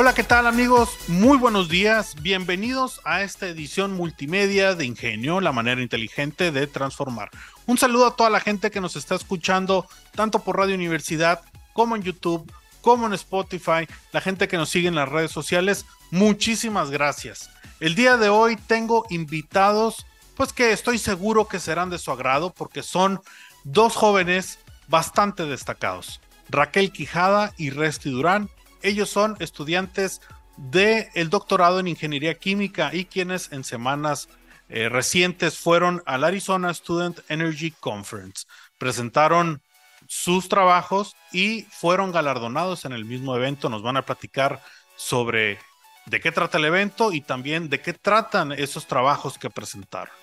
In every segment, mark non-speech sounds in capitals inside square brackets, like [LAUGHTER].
Hola, ¿qué tal amigos? Muy buenos días. Bienvenidos a esta edición multimedia de Ingenio, la manera inteligente de transformar. Un saludo a toda la gente que nos está escuchando, tanto por Radio Universidad como en YouTube, como en Spotify, la gente que nos sigue en las redes sociales. Muchísimas gracias. El día de hoy tengo invitados, pues que estoy seguro que serán de su agrado porque son dos jóvenes bastante destacados. Raquel Quijada y Resti Durán ellos son estudiantes del el doctorado en ingeniería química y quienes en semanas eh, recientes fueron al Arizona Student Energy Conference. Presentaron sus trabajos y fueron galardonados en el mismo evento. Nos van a platicar sobre de qué trata el evento y también de qué tratan esos trabajos que presentaron.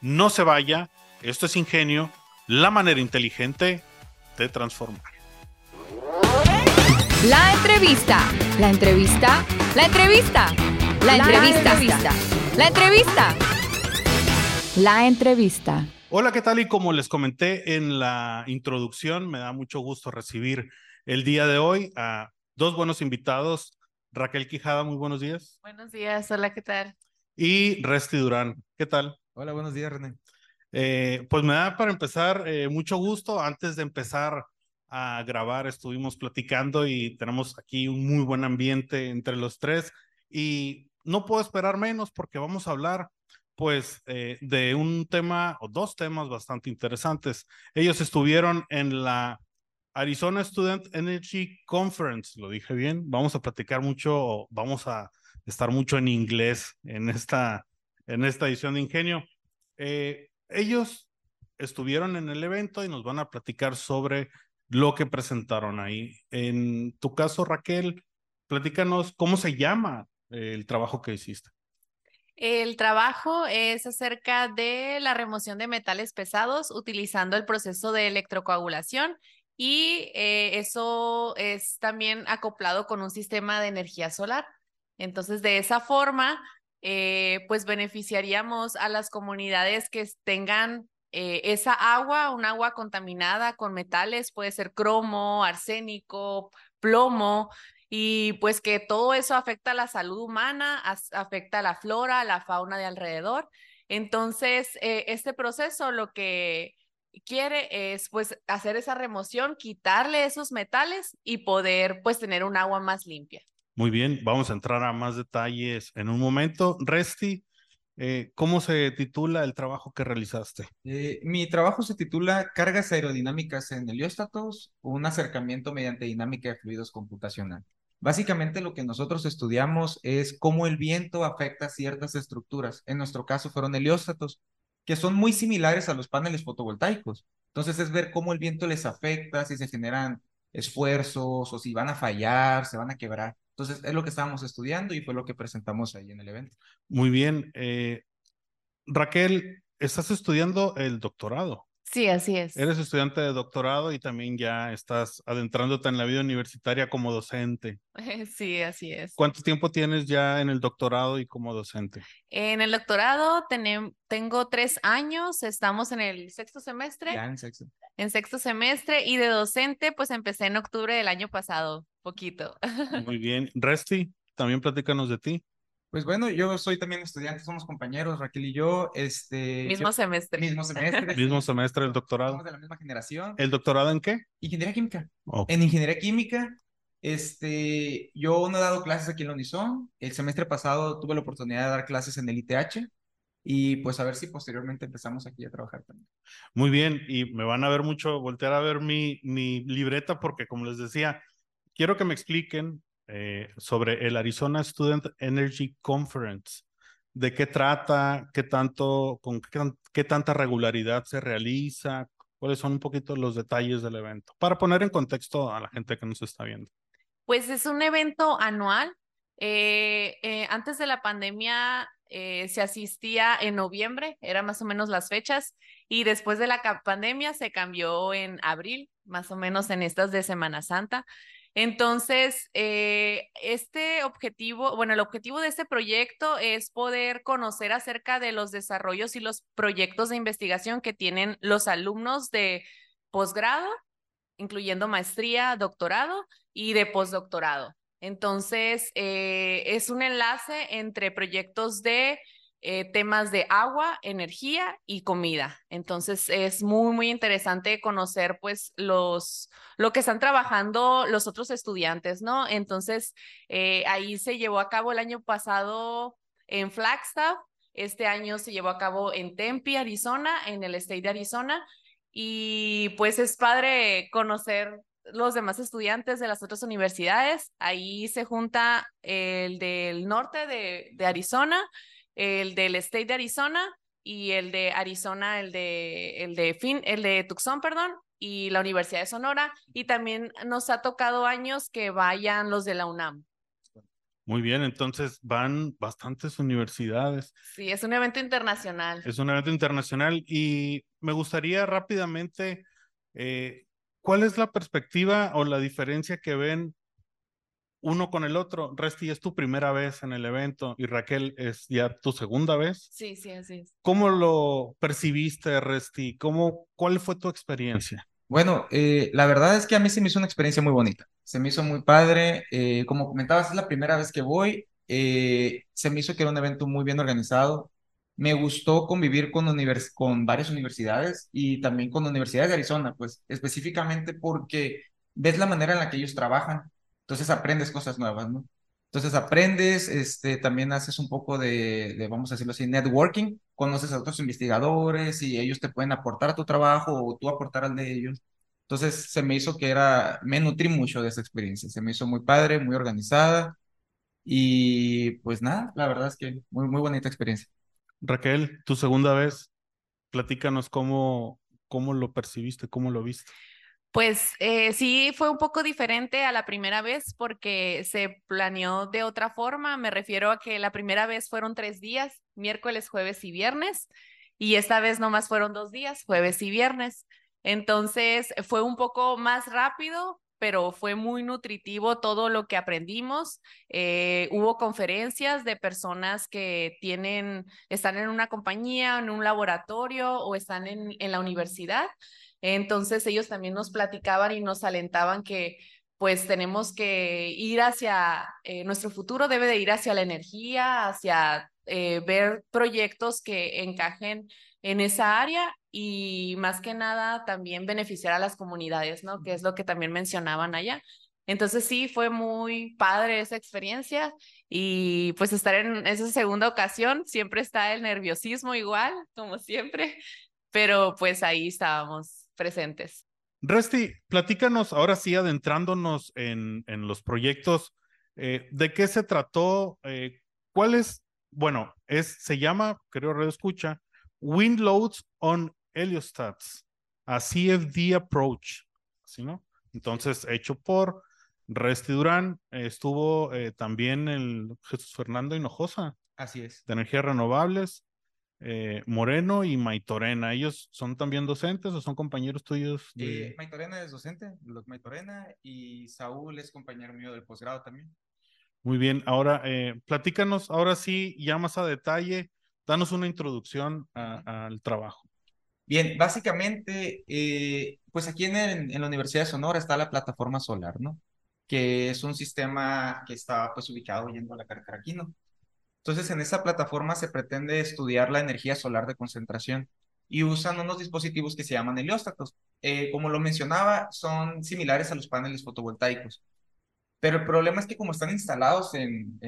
No se vaya, esto es ingenio, la manera inteligente de transformar. La entrevista. La entrevista. La entrevista. La entrevista. La entrevista. La entrevista. Hola, ¿qué tal? Y como les comenté en la introducción, me da mucho gusto recibir el día de hoy a dos buenos invitados. Raquel Quijada, muy buenos días. Buenos días, hola, ¿qué tal? Y Resti Durán, ¿qué tal? Hola, buenos días, René. Eh, pues me da para empezar eh, mucho gusto. Antes de empezar a grabar, estuvimos platicando y tenemos aquí un muy buen ambiente entre los tres y no puedo esperar menos porque vamos a hablar pues eh, de un tema o dos temas bastante interesantes. Ellos estuvieron en la Arizona Student Energy Conference, lo dije bien, vamos a platicar mucho, vamos a estar mucho en inglés en esta, en esta edición de Ingenio. Eh, ellos estuvieron en el evento y nos van a platicar sobre lo que presentaron ahí. En tu caso, Raquel, platícanos cómo se llama el trabajo que hiciste. El trabajo es acerca de la remoción de metales pesados utilizando el proceso de electrocoagulación y eh, eso es también acoplado con un sistema de energía solar. Entonces, de esa forma, eh, pues beneficiaríamos a las comunidades que tengan eh, esa agua, un agua contaminada con metales, puede ser cromo, arsénico, plomo, y pues que todo eso afecta a la salud humana, afecta a la flora, a la fauna de alrededor. Entonces, eh, este proceso lo que quiere es pues hacer esa remoción, quitarle esos metales y poder pues tener un agua más limpia. Muy bien, vamos a entrar a más detalles en un momento. Resti, eh, ¿Cómo se titula el trabajo que realizaste? Eh, mi trabajo se titula Cargas aerodinámicas en helióstatos, un acercamiento mediante dinámica de fluidos computacional. Básicamente lo que nosotros estudiamos es cómo el viento afecta ciertas estructuras. En nuestro caso fueron helióstatos, que son muy similares a los paneles fotovoltaicos. Entonces es ver cómo el viento les afecta, si se generan esfuerzos o si van a fallar, se van a quebrar. Entonces, es lo que estábamos estudiando y fue lo que presentamos ahí en el evento. Muy bien. Eh, Raquel, estás estudiando el doctorado. Sí, así es. Eres estudiante de doctorado y también ya estás adentrándote en la vida universitaria como docente. [LAUGHS] Sí, así es. ¿Cuánto tiempo tienes ya en el doctorado y como docente? En el doctorado tengo tres años, estamos en el sexto semestre. Ya en sexto. En sexto semestre y de docente, pues empecé en octubre del año pasado, poquito. [LAUGHS] Muy bien. Resti, también platícanos de ti. Pues bueno, yo soy también estudiante, somos compañeros, Raquel y yo. Este, mismo semestre. Mismo semestre. [LAUGHS] mismo semestre del doctorado. Somos de la misma generación. ¿El doctorado en qué? Ingeniería química. En ingeniería química, este, yo no he dado clases aquí en la Unison. El semestre pasado tuve la oportunidad de dar clases en el ITH y pues a ver si posteriormente empezamos aquí a trabajar también. Muy bien, y me van a ver mucho, voltear a ver mi, mi libreta porque como les decía, quiero que me expliquen eh, sobre el Arizona Student Energy Conference. ¿De qué trata? ¿Qué tanto, con qué, tanta regularidad se realiza? ¿Cuáles son un poquito los detalles del evento? Para poner en contexto a la gente que nos está viendo. Pues es un evento anual. Eh, eh, antes de la pandemia se asistía en noviembre, eran más o menos las fechas, y después de la pandemia se cambió en abril, más o menos en estas de Semana Santa. Entonces, eh, este objetivo, bueno, el objetivo de este proyecto es poder conocer acerca de los desarrollos y los proyectos de investigación que tienen los alumnos de posgrado, incluyendo maestría, doctorado y de postdoctorado. Entonces, eh, es un enlace entre proyectos de eh, temas de agua, energía y comida. Entonces es muy, muy interesante conocer pues los, lo que están trabajando los otros estudiantes, ¿no? Entonces eh, ahí se llevó a cabo el año pasado en Flagstaff, este año se llevó a cabo en Tempe, Arizona, en el state de Arizona. Y pues es padre conocer los demás estudiantes de las otras universidades. Ahí se junta el del norte de, de Arizona, el del State de Arizona y el de Arizona, el de, el de, fin, el de Tucson, perdón, y la Universidad de Sonora. Y también nos ha tocado años que vayan los de la UNAM. Muy bien, entonces van bastantes universidades. Sí, es un evento internacional. Es un evento internacional y me gustaría rápidamente, eh, ¿cuál es la perspectiva o la diferencia que ven uno con el otro. Resti, es tu primera vez en el evento y Raquel es ya tu segunda vez. Sí, sí, así es. ¿Cómo lo percibiste, Resti? ¿Cómo, ¿Cuál fue tu experiencia? Bueno, eh, la verdad es que a mí se me hizo una experiencia muy bonita. Se me hizo muy padre. Eh, como comentabas, es la primera vez que voy. Eh, se me hizo que era un evento muy bien organizado. Me gustó convivir con, univers con varias universidades y también con universidades de Arizona, pues específicamente porque ves la manera en la que ellos trabajan entonces aprendes cosas nuevas, ¿no? Entonces aprendes, este, también haces un poco de, de, vamos a decirlo así, networking, conoces a otros investigadores y ellos te pueden aportar a tu trabajo o tú aportar al de ellos. Entonces se me hizo que era, me nutrí mucho de esa experiencia, se me hizo muy padre, muy organizada y pues nada, la verdad es que muy, muy bonita experiencia. Raquel, tu segunda vez, platícanos cómo, cómo lo percibiste, cómo lo viste. Pues eh, sí, fue un poco diferente a la primera vez porque se planeó de otra forma. Me refiero a que la primera vez fueron tres días, miércoles, jueves y viernes, y esta vez nomás fueron dos días, jueves y viernes. Entonces fue un poco más rápido, pero fue muy nutritivo todo lo que aprendimos. Eh, hubo conferencias de personas que tienen, están en una compañía, en un laboratorio o están en, en la universidad. Entonces ellos también nos platicaban y nos alentaban que pues tenemos que ir hacia, eh, nuestro futuro debe de ir hacia la energía, hacia eh, ver proyectos que encajen en esa área y más que nada también beneficiar a las comunidades, ¿no? Que es lo que también mencionaban allá. Entonces sí, fue muy padre esa experiencia y pues estar en esa segunda ocasión, siempre está el nerviosismo igual, como siempre, pero pues ahí estábamos presentes. Resti, platícanos ahora sí, adentrándonos en, en los proyectos, eh, ¿de qué se trató? Eh, ¿Cuál es? Bueno, es, se llama, creo Red Escucha, Wind Loads on Heliostats, a CFD Approach, ¿sí no? Entonces, hecho por Resti Durán, estuvo eh, también el Jesús Fernando Hinojosa. Así es. De energías renovables. Eh, Moreno y Maitorena. ¿Ellos son también docentes o son compañeros tuyos? De... Eh, Maitorena es docente, Maitorena, y Saúl es compañero mío del posgrado también. Muy bien, ahora eh, platícanos, ahora sí, ya más a detalle, danos una introducción al trabajo. Bien, básicamente, pues aquí en, en, la Universidad de Sonora está la plataforma solar, ¿no? Que es un sistema que está pues ubicado yendo a la Carcaraquino. Entonces, en esa plataforma se pretende estudiar la energía solar de concentración y usan unos dispositivos que se llaman helióstatos. Eh, como lo mencionaba, son similares a los paneles fotovoltaicos. Pero el problema es que como están instalados en,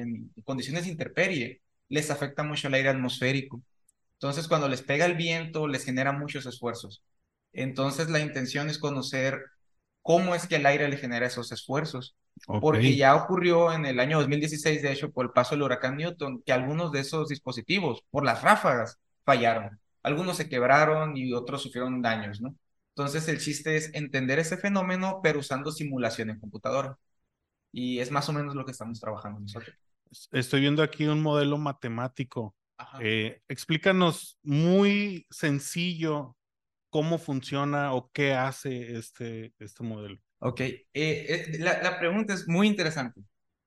condiciones de intemperie, les afecta mucho el aire atmosférico. Entonces, cuando les pega el viento, les genera muchos esfuerzos. Entonces, la intención es conocer cómo es que el aire le genera esos esfuerzos. Porque ya ocurrió en el año 2016, de hecho, por el paso del huracán Newton, que algunos de esos dispositivos, por las ráfagas, fallaron. Algunos se quebraron y otros sufrieron daños, ¿no? Entonces el chiste es entender ese fenómeno, pero usando simulación en computadora. Y es más o menos lo que estamos trabajando nosotros. Estoy viendo aquí un modelo matemático. Eh, explícanos muy sencillo cómo funciona o qué hace este, este modelo. Ok, eh, eh, la, la pregunta es muy interesante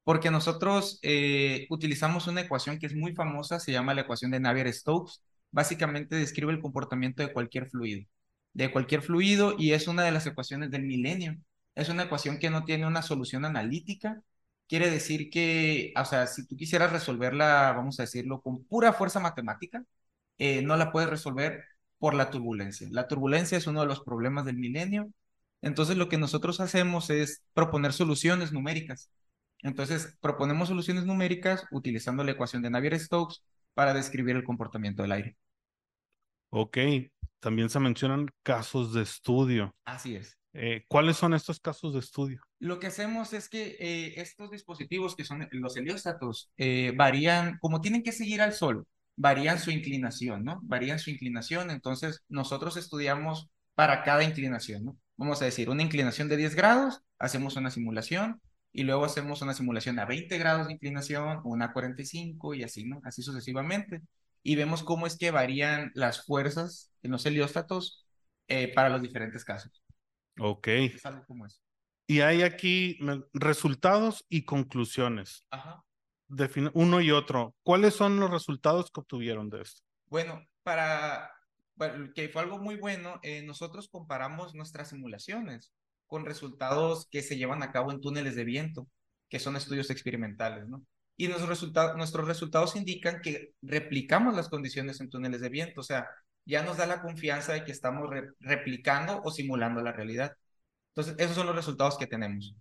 porque nosotros eh, utilizamos una ecuación que es muy famosa, se llama la ecuación de Navier-Stokes. Básicamente describe el comportamiento de cualquier fluido, de cualquier fluido y es una de las ecuaciones del milenio. Es una ecuación que no tiene una solución analítica. Quiere decir que, o sea, si tú quisieras resolverla, vamos a decirlo, con pura fuerza matemática, eh, no la puedes resolver por la turbulencia. La turbulencia es uno de los problemas del milenio. Entonces lo que nosotros hacemos es proponer soluciones numéricas. Entonces proponemos soluciones numéricas utilizando la ecuación de Navier-Stokes para describir el comportamiento del aire. Ok, también se mencionan casos de estudio. Así es. Eh, ¿Cuáles son estos casos de estudio? Lo que hacemos es que eh, estos dispositivos que son los helióstatos eh, varían, como tienen que seguir al Sol, varían su inclinación, ¿no? Varían su inclinación, entonces nosotros estudiamos para cada inclinación, ¿no? Vamos a decir, una inclinación de 10 grados, hacemos una simulación y luego hacemos una simulación a 20 grados de inclinación, una a 45 y así, ¿no? Así sucesivamente. Y vemos cómo es que varían las fuerzas en los helióstatos eh, para los diferentes casos. Ok. Es algo como eso. Y hay aquí resultados y conclusiones. Ajá. Uno y otro. ¿Cuáles son los resultados que obtuvieron de esto? Bueno, para, bueno, que fue algo muy bueno, eh, nosotros comparamos nuestras simulaciones con resultados que se llevan a cabo en túneles de viento, que son estudios experimentales, ¿no? Y nuestros resultados, nuestros resultados indican que replicamos las condiciones en túneles de viento, o sea, ya nos da la confianza de que estamos re- replicando o simulando la realidad. Entonces, esos son los resultados que tenemos.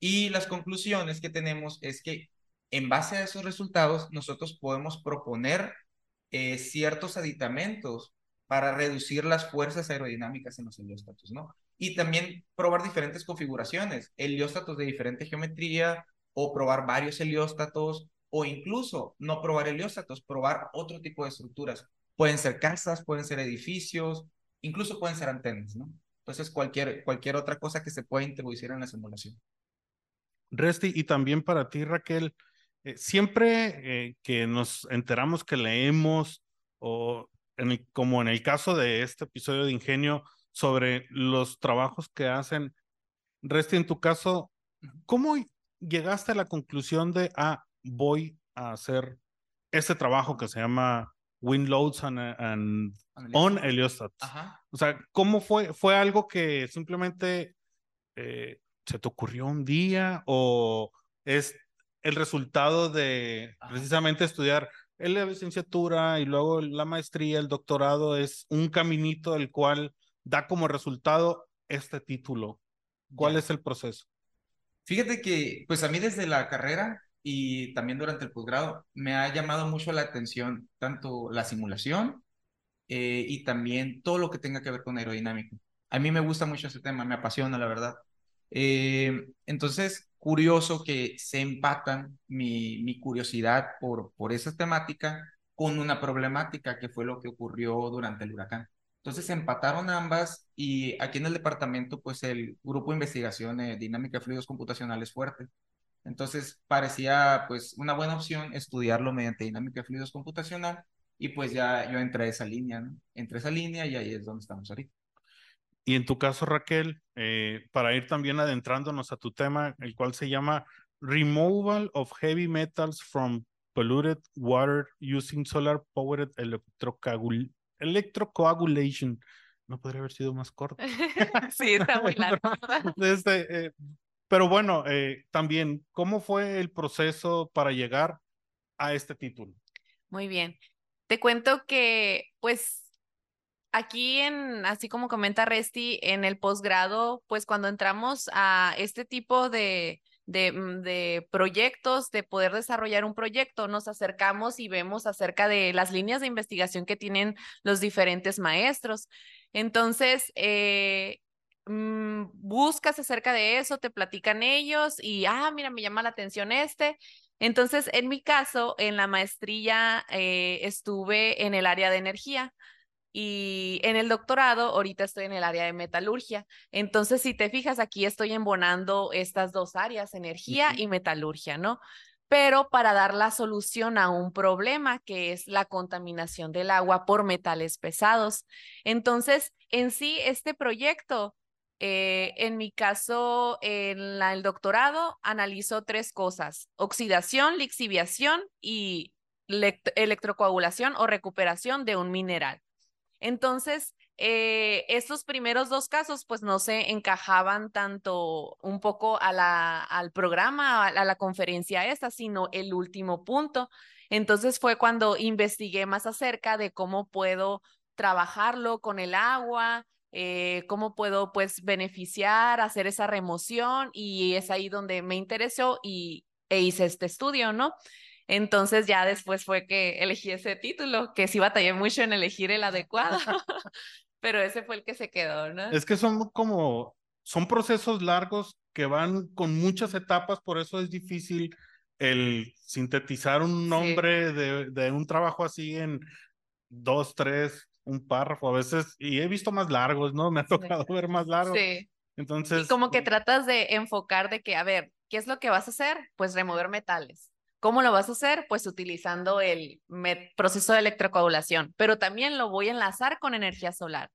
Y las conclusiones que tenemos es que en base a esos resultados, nosotros podemos proponer eh, ciertos aditamentos para reducir las fuerzas aerodinámicas en los helióstatos, ¿no? Y también probar diferentes configuraciones, helióstatos de diferente geometría o probar varios helióstatos o incluso no probar helióstatos, probar otro tipo de estructuras. Pueden ser casas, pueden ser edificios, incluso pueden ser antenas, ¿no? Entonces, cualquier, cualquier otra cosa que se pueda introducir en la simulación. Resti, y también para ti, Raquel, eh, siempre eh, que nos enteramos que leemos, o en el- como en el caso de este episodio de Ingenio, sobre los trabajos que hacen, Resti, en tu caso, ¿cómo llegaste a la conclusión de, ah, voy a hacer este trabajo que se llama Wind Loads and, and On Heliostats? O sea, ¿cómo fue? ¿Fue algo que simplemente eh, se te ocurrió un día o es el resultado de Ajá. precisamente estudiar la licenciatura y luego la maestría, el doctorado es un caminito el cual da como resultado este título? ¿Cuál es el proceso? Fíjate que, pues a mí desde la carrera y también durante el posgrado me ha llamado mucho la atención tanto la simulación eh, y también todo lo que tenga que ver con aerodinámica. A mí me gusta mucho ese tema, me apasiona, la verdad. Eh, entonces, curioso que se empatan mi, mi curiosidad por, por esa temática con una problemática que fue lo que ocurrió durante el huracán. Entonces se empataron ambas y aquí en el departamento, pues el grupo de investigación de dinámica de fluidos computacionales fuerte. Entonces parecía pues una buena opción estudiarlo mediante dinámica de fluidos computacional y pues ya yo entré a esa línea, ¿no? Entré a esa línea y ahí es donde estamos ahorita. Y en tu caso, Raquel, eh, para ir también adentrándonos a tu tema, el cual se llama Removal of Heavy Metals from Polluted Water Using Solar Powered electrocoagul- Electrocoagulation. No podría haber sido más corto. [LAUGHS] sí, [LAUGHS] está muy largo. Este, eh, pero bueno, eh, también, ¿cómo fue el proceso para llegar a este título? Muy bien. Te cuento que, pues, aquí en, así como comenta Resti, en el posgrado, pues cuando entramos a este tipo de, de, mm, de proyectos, de poder desarrollar un proyecto, nos acercamos y vemos acerca de las líneas de investigación que tienen los diferentes maestros. Entonces, eh, mm, buscas acerca de eso, te platican ellos y, ah, mira, me llama la atención este. Entonces, en mi caso, en la maestría eh, estuve en el área de energía. Y en el doctorado, ahorita estoy en el área de metalurgia. Entonces, si te fijas, aquí estoy embonando estas dos áreas, energía y metalurgia, ¿no? Pero para dar la solución a un problema que es la contaminación del agua por metales pesados. Entonces, en sí, este proyecto, eh, en mi caso, en el doctorado, analizó tres cosas, oxidación, lixiviación y electrocoagulación o recuperación de un mineral. Entonces, eh, estos primeros dos casos, pues no se encajaban tanto un poco a la, al programa, a la, conferencia esta, sino el último punto. Entonces fue cuando investigué más acerca de cómo puedo trabajarlo con el agua, eh, cómo puedo pues beneficiar, hacer esa remoción y es ahí donde me interesó y e hice este estudio, ¿no? Entonces ya después fue que elegí ese título, que sí batallé mucho en elegir el adecuado, [LAUGHS] pero ese fue el que se quedó, ¿no? Es que son como, son procesos largos que van con muchas etapas, por eso es difícil el sintetizar un nombre de, de, un trabajo así en dos, tres, un párrafo a veces, y he visto más largos, ¿no? [LAUGHS] Me ha tocado ver más largos. Sí. Entonces. Y como que tratas de enfocar de que, a ver, ¿qué es lo que vas a hacer? Pues remover metales. ¿Cómo lo vas a hacer? Pues utilizando el proceso de electrocoagulación, pero también lo voy a enlazar con energía solar.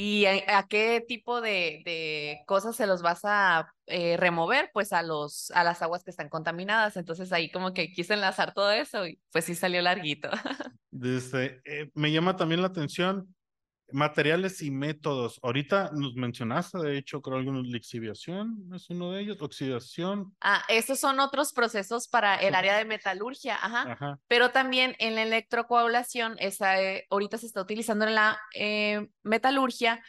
¿Y a, qué tipo de, cosas se los vas a eh, remover? Pues a, los, a las aguas que están contaminadas. Entonces ahí como que quise enlazar todo eso y pues sí salió larguito. [LAUGHS] Eh, me llama también la atención Materiales y métodos. Ahorita nos mencionaste, de hecho, creo algunos lixiviación es uno de ellos, oxidación. Ah, esos son otros procesos para el área de metalurgia, ajá. Pero también en la electrocoagulación, esa, eh, ahorita se está utilizando en la eh, metalurgia,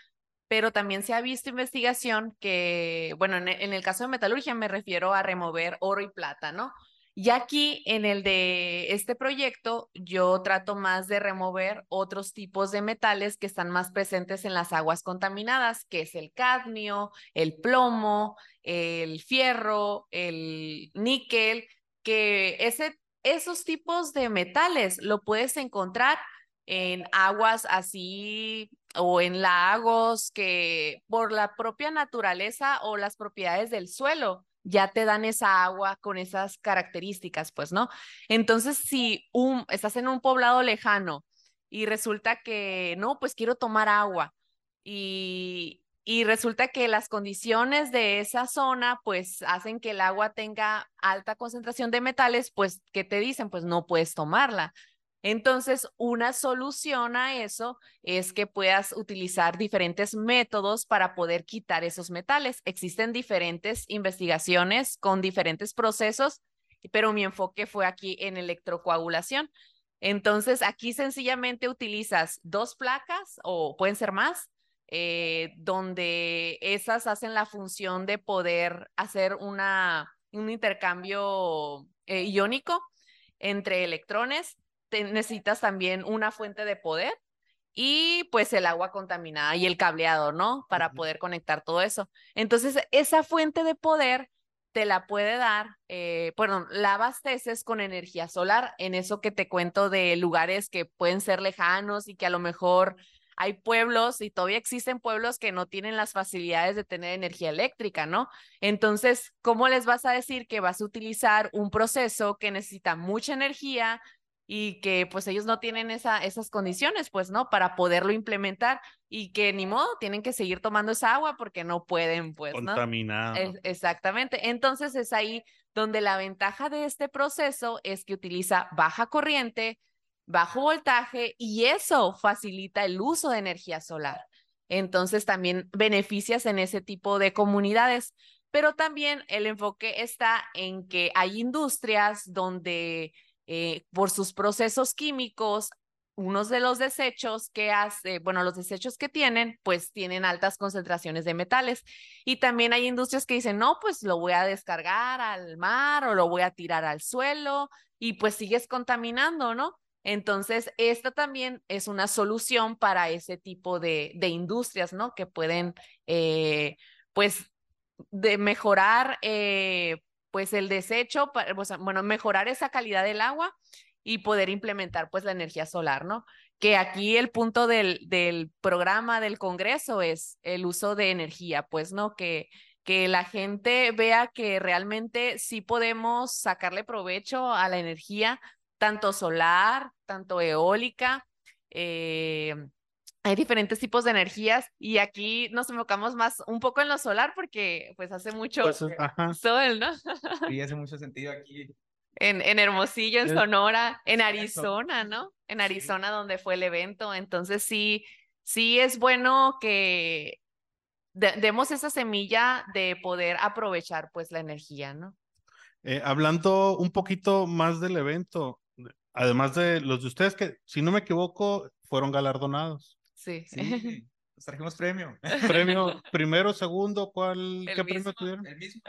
pero también se ha visto investigación que, bueno, en, en el caso de metalurgia me refiero a remover oro y plata, ¿no? Y aquí en el de este proyecto, yo trato más de remover otros tipos de metales que están más presentes en las aguas contaminadas, que es el cadmio, el plomo, el fierro, el níquel, que ese, esos tipos de metales lo puedes encontrar en aguas así o en lagos que por la propia naturaleza o las propiedades del suelo ya te dan esa agua con esas características, pues, ¿no? Entonces, si un, estás en un poblado lejano y resulta que, no, pues quiero tomar agua y, y resulta que las condiciones de esa zona, pues, hacen que el agua tenga alta concentración de metales, pues, ¿qué te dicen? Pues no puedes tomarla. Entonces, una solución a eso es que puedas utilizar diferentes métodos para poder quitar esos metales. Existen diferentes investigaciones con diferentes procesos, pero mi enfoque fue aquí en electrocoagulación. Entonces, aquí sencillamente utilizas dos placas o pueden ser más, eh, donde esas hacen la función de poder hacer una, un intercambio eh, iónico entre electrones necesitas también una fuente de poder y pues el agua contaminada y el cableado, ¿no? Para poder conectar todo eso. Entonces, esa fuente de poder te la puede dar, eh, perdón, la abasteces con energía solar, en eso que te cuento de lugares que pueden ser lejanos y que a lo mejor hay pueblos y todavía existen pueblos que no tienen las facilidades de tener energía eléctrica, ¿no? Entonces, ¿cómo les vas a decir que vas a utilizar un proceso que necesita mucha energía, y que pues ellos no tienen esa, esas condiciones, pues, ¿no? Para poderlo implementar y que ni modo, tienen que seguir tomando esa agua porque no pueden, pues, ¿no? Contaminado. exactamente. Entonces es ahí donde la ventaja de este proceso es que utiliza baja corriente, bajo voltaje y eso facilita el uso de energía solar. Entonces también beneficias en ese tipo de comunidades, pero también el enfoque está en que hay industrias donde eh, por sus procesos químicos, unos de los desechos que hace, bueno, los desechos que tienen, pues tienen altas concentraciones de metales. Y también hay industrias que dicen, no, pues lo voy a descargar al mar o lo voy a tirar al suelo y pues sigues contaminando, ¿no? Entonces, esta también es una solución para ese tipo de, industrias, ¿no? Que pueden, eh, pues, de mejorar eh, pues el desecho, bueno, mejorar esa calidad del agua y poder implementar pues la energía solar, ¿no? Que aquí el punto del, del programa del Congreso es el uso de energía, pues, ¿no? Que, que la gente vea que realmente sí podemos sacarle provecho a la energía, tanto solar, tanto eólica. Eh, hay diferentes tipos de energías y aquí nos enfocamos más un poco en lo solar porque pues hace mucho Pues, sol, ¿no? Y hace mucho sentido aquí. En, en Hermosillo, en Sonora, en. Arizona, ¿no? En Sí. Arizona donde fue el evento. Entonces sí, sí es bueno que de- demos esa semilla de poder aprovechar pues la energía, ¿no? Eh, hablando un poquito más del evento, además de los de ustedes que, si no me equivoco, fueron galardonados. Sí. Sí, [LAUGHS] nos trajimos premio. Premio [LAUGHS] primero, segundo, ¿cuál? El ¿Qué premio tuvieron? El mismo.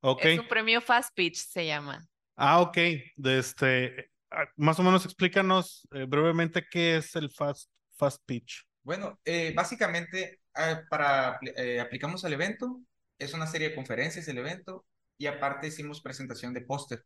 Ok. Es un premio Fast Pitch, se llama. Ah, ok. De este, ah, más o menos explícanos eh, brevemente qué es el fast, fast pitch. Bueno, eh, básicamente ah, para eh, aplicamos al evento, es una serie de conferencias el evento y aparte hicimos presentación de póster.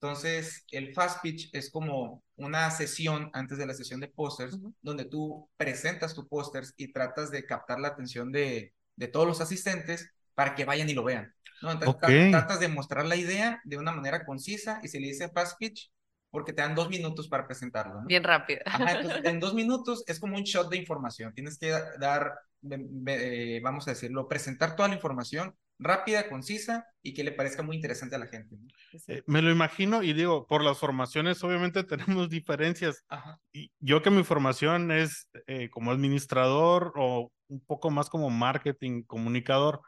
Entonces, el fast pitch es como una sesión antes de la sesión de pósters donde tú presentas tu pósters y tratas de captar la atención de, de todos los asistentes para que vayan y lo vean. ¿no? Entonces, Ok. tra- tratas de mostrar la idea de una manera concisa y se le dice fast pitch porque te dan dos minutos para presentarlo. ¿no? Bien rápido. Ajá, entonces, [LAUGHS] en dos minutos es como un shot de información. Tienes que da- dar, eh, vamos a decirlo, presentar toda la información rápida, concisa y que le parezca muy interesante a la gente. ¿no? Eh, me lo imagino y digo, por las formaciones obviamente [LAUGHS] tenemos diferencias. Ajá. Y yo que mi formación es eh, como administrador o un poco más como marketing, comunicador,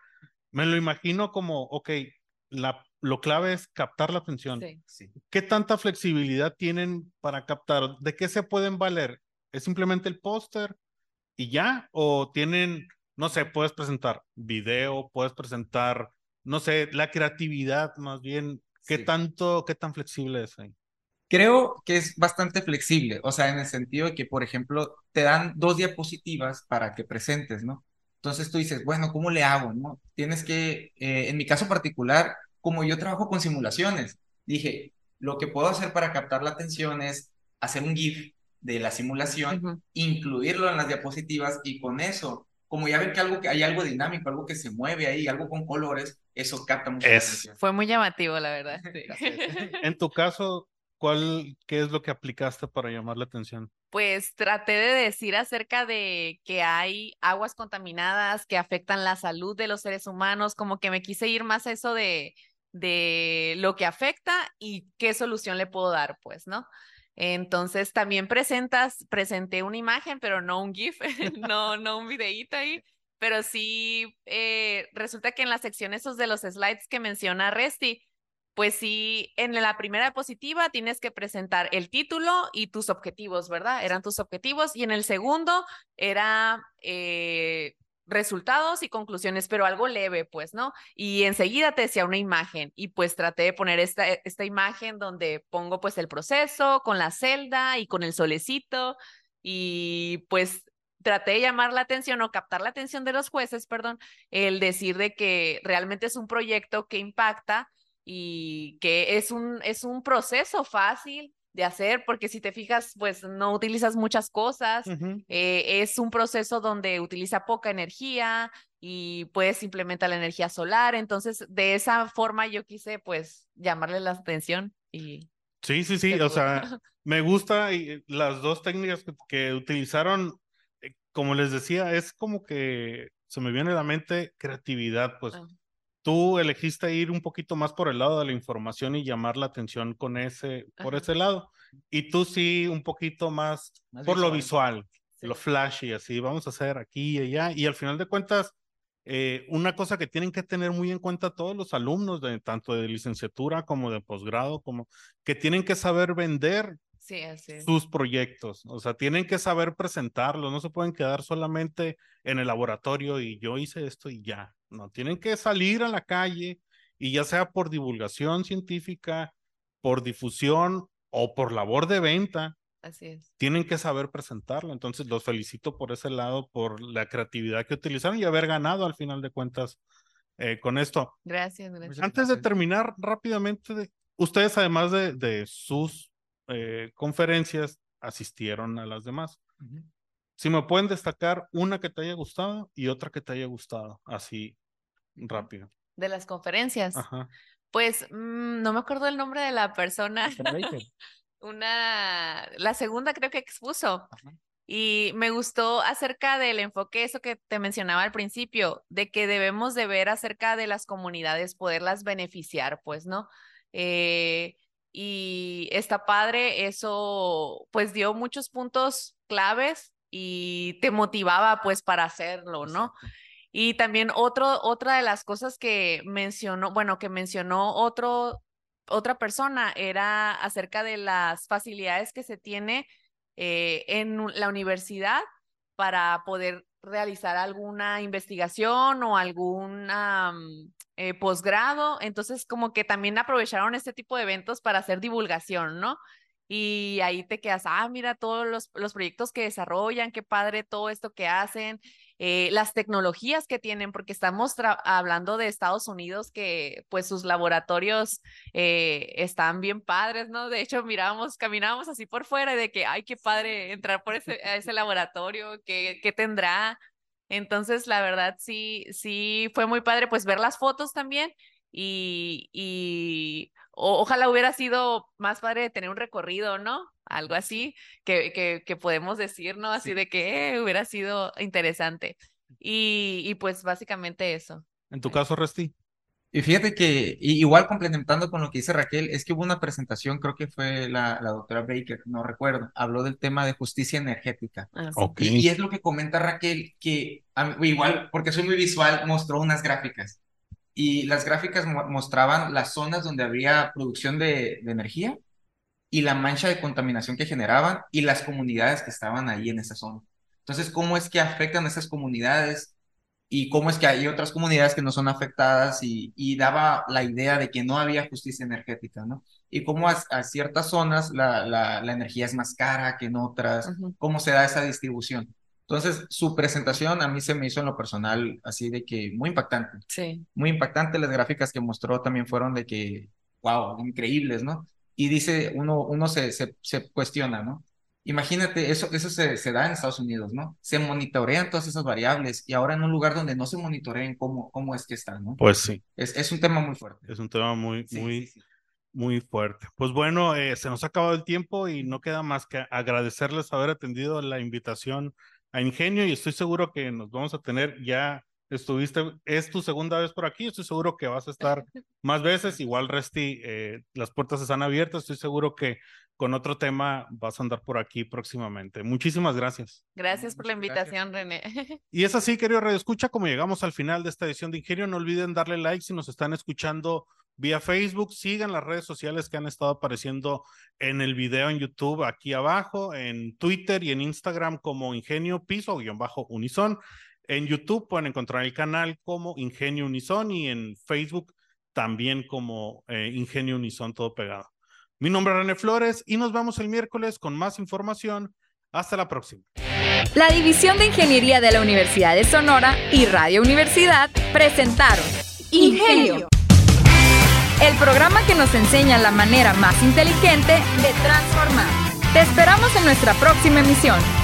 me lo imagino como, ok, la, lo clave es captar la atención. Sí. Sí. ¿Qué tanta flexibilidad tienen para captar? ¿De qué se pueden valer? ¿Es simplemente el póster y ya? ¿O tienen, no sé, puedes presentar video, puedes presentar, no sé, la creatividad más bien? ¿Qué Sí. tanto, qué tan flexible es ahí? Creo que es bastante flexible, o sea, en el sentido de que, por ejemplo, te dan dos diapositivas para que presentes, ¿no? Entonces tú dices, bueno, ¿cómo le hago, no? Tienes que, eh, en mi caso particular, como yo trabajo con simulaciones, dije, lo que puedo hacer para captar la atención es hacer un GIF de la simulación, incluirlo en las diapositivas y con eso, como ya ven que algo que hay algo dinámico, algo que se mueve ahí, algo con colores, eso capta mucho Es- atención. Fue muy llamativo, la verdad. [LAUGHS] sí. [LAUGHS] En tu caso, ¿cuál, qué es lo que aplicaste para llamar la atención? Pues traté de decir acerca de que hay aguas contaminadas que afectan la salud de los seres humanos, como que me quise ir más a eso de, de lo que afecta y qué solución le puedo dar, pues, ¿no? Entonces también presentas, presenté una imagen, pero no un GIF, [LAUGHS] no, no un videíto ahí, pero sí eh, resulta que en las secciones esos de los slides que menciona Resti, pues sí, en la primera diapositiva tienes que presentar el título y tus objetivos, ¿verdad? Eran tus objetivos. Y en el segundo era eh, resultados y conclusiones, pero algo leve, pues, ¿no? Y enseguida te decía una imagen y pues traté de poner esta, esta imagen donde pongo pues el proceso con la celda y con el solecito y pues traté de llamar la atención o captar la atención de los jueces, perdón, el decir de que realmente es un proyecto que impacta y que es un, es un proceso fácil de hacer, porque si te fijas, pues no utilizas muchas cosas, eh, es un proceso donde utiliza poca energía y puedes implementar la energía solar, entonces de esa forma yo quise pues llamarle la atención y Sí, sí, sí, o sea, [LAUGHS] me gusta y las dos técnicas que, que utilizaron, eh, como les decía, es como que se me viene a la mente creatividad, pues Ah. Tú elegiste ir un poquito más por el lado de la información y llamar la atención con ese, por ese lado, y tú sí un poquito más, Más por lo visual. visual, Sí. lo flashy, así, vamos a hacer aquí y allá, y al final de cuentas, eh, una cosa que tienen que tener muy en cuenta todos los alumnos, de, tanto de licenciatura como de posgrado, como que tienen que saber vender Sí, así es. sus proyectos, o sea, tienen que saber presentarlos, no se pueden quedar solamente en el laboratorio y yo hice esto y ya, no, tienen que salir a la calle y ya sea por divulgación científica, por difusión o por labor de venta, Así es. tienen que saber presentarlo. Entonces, los felicito por ese lado, por la creatividad que utilizaron y haber ganado al final de cuentas eh, con esto. Gracias, gracias. Antes de terminar rápidamente, de- ustedes además de, de sus eh, conferencias asistieron a las demás. Si me pueden destacar una que te haya gustado y otra que te haya gustado, así rápido. De las conferencias. Ajá. Pues mm, no me acuerdo el nombre de la persona. [LAUGHS] Una, la segunda creo que expuso. Y me gustó acerca del enfoque, eso que te mencionaba al principio, de que debemos de ver acerca de las comunidades, poderlas beneficiar, pues, ¿no? Eh, y está padre, eso pues dio muchos puntos claves y te motivaba pues para hacerlo, ¿no? Y también otro, otra de las cosas que mencionó, bueno, que mencionó otro, otra persona era acerca de las facilidades que se tiene eh, en la universidad para poder realizar alguna investigación o algún mm, eh, posgrado. Entonces, como que también aprovecharon este tipo de eventos para hacer divulgación, ¿no? y ahí te quedas, ah, mira todos los, los proyectos que desarrollan, qué padre todo esto que hacen, eh, las tecnologías que tienen, porque estamos hablando de Estados Unidos que pues sus laboratorios eh, están bien padres, ¿no? De hecho, mirábamos, caminábamos así por fuera de que, ay, qué padre entrar por ese, a ese laboratorio, ¿qué, qué tendrá? Entonces, la verdad, sí, sí, fue muy padre pues ver las fotos también y, y ojalá hubiera sido más padre tener un recorrido, ¿no? Algo así que, que, que podemos decir, ¿no? Así de que eh, hubiera sido interesante. Y, y, pues básicamente eso. En tu caso, Resti. Y fíjate que, igual complementando con lo que dice Raquel, es que hubo una presentación, creo que fue la, la doctora Baker, no recuerdo, habló del tema de justicia energética. Ah, y, es lo que comenta Raquel, que igual, porque soy muy visual, mostró unas gráficas y las gráficas mostraban las zonas donde había producción de, energía y la mancha de contaminación que generaban y las comunidades que estaban ahí en esa zona. Entonces, ¿cómo es que afectan a esas comunidades y cómo es que hay otras comunidades que no son afectadas y, daba la idea de que no había justicia energética, ¿no? Y cómo a, ciertas zonas la, la, energía es más cara que en otras, cómo se da esa distribución. Entonces, su presentación a mí se me hizo en lo personal así de que muy impactante. Sí. Muy impactante. Las gráficas que mostró también fueron de que, wow, increíbles, ¿no? Y dice, uno, uno se, se, se cuestiona, ¿no? Imagínate, eso, eso se, se, da en Estados Unidos, ¿no? Se monitorean todas esas variables y ahora en un lugar donde no se monitoreen cómo, cómo es que están, ¿no? Pues sí. Es, es un tema muy fuerte. Es un tema muy, muy, muy fuerte. Pues bueno, eh, se nos ha acabado el tiempo y no queda más que agradecerles haber atendido la invitación a Ingenio y estoy seguro que nos vamos a tener ya. Estuviste, es tu segunda vez por aquí, estoy seguro que vas a estar [LAUGHS] más veces. Igual, Resti, eh, las puertas están abiertas. Estoy seguro que con otro tema vas a andar por aquí próximamente. Muchísimas gracias. Gracias por la invitación, René. [LAUGHS] Y es así, querido Radio Escucha, como llegamos al final de esta edición de Ingenio, no olviden darle like si nos están escuchando vía Facebook. Sigan las redes sociales que han estado apareciendo en el video en YouTube aquí abajo, en Twitter y en Instagram como Ingenio Piso-Unison. En YouTube pueden encontrar el canal como Ingenio Unison y en Facebook también como eh, Ingenio Unison, todo pegado. Mi nombre es René Flores y nos vemos el miércoles con más información. Hasta la próxima. La División de Ingeniería de la Universidad de Sonora y Radio Universidad presentaron Ingenio el programa que nos enseña la manera más inteligente de transformar. Te esperamos en nuestra próxima emisión.